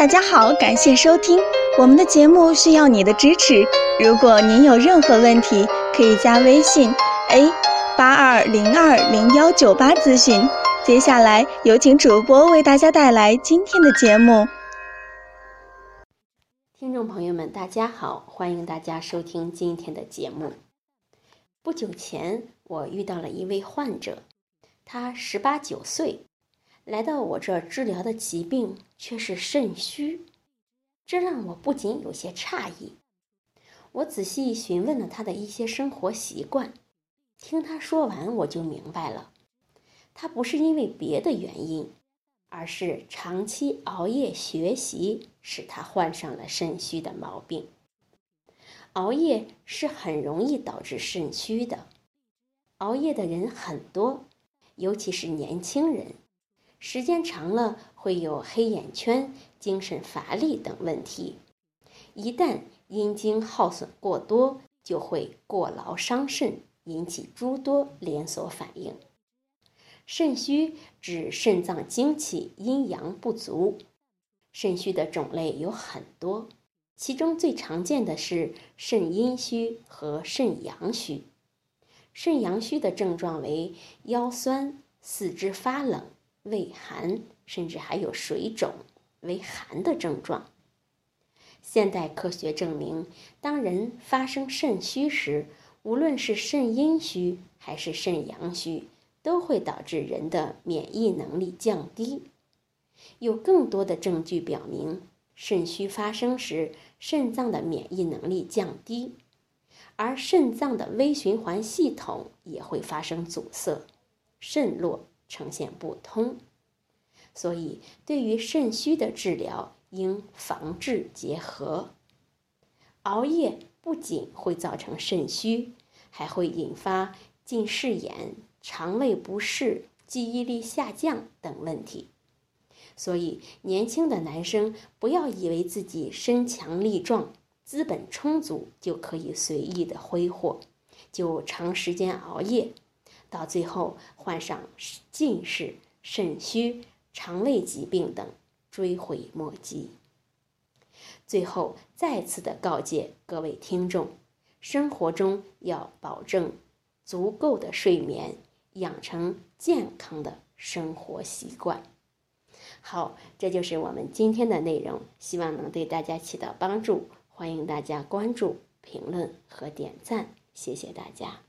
大家好，感谢收听我们的节目，需要你的支持。如果您有任何问题，可以加微信 a 八二零二零幺九八咨询。接下来有请主播为大家带来今天的节目。听众朋友们，大家好，欢迎大家收听今天的节目。不久前，我遇到了一位患者，他十八九岁。来到我这治疗的疾病却是肾虚，这让我不仅有些诧异。我仔细询问了他的一些生活习惯，听他说完，我就明白了，他不是因为别的原因，而是长期熬夜学习使他患上了肾虚的毛病。熬夜是很容易导致肾虚的，熬夜的人很多，尤其是年轻人。时间长了会有黑眼圈、精神乏力等问题。一旦阴经耗损过多，就会过劳伤肾，引起诸多连锁反应。肾虚指肾脏精气阴阳不足。肾虚的种类有很多，其中最常见的是肾阴虚和肾阳虚。肾阳虚的症状为腰酸、四肢发冷。畏寒，甚至还有水肿、为寒的症状。现代科学证明，当人发生肾虚时，无论是肾阴虚还是肾阳虚，都会导致人的免疫能力降低。有更多的证据表明，肾虚发生时，肾脏的免疫能力降低，而肾脏的微循环系统也会发生阻塞，肾络。呈现不通，所以对于肾虚的治疗应防治结合。熬夜不仅会造成肾虚，还会引发近视眼、肠胃不适、记忆力下降等问题。所以，年轻的男生不要以为自己身强力壮、资本充足就可以随意的挥霍，就长时间熬夜。到最后患上近视、肾虚、肠胃疾病等，追悔莫及。最后再次的告诫各位听众：生活中要保证足够的睡眠，养成健康的生活习惯。好，这就是我们今天的内容，希望能对大家起到帮助。欢迎大家关注、评论和点赞，谢谢大家。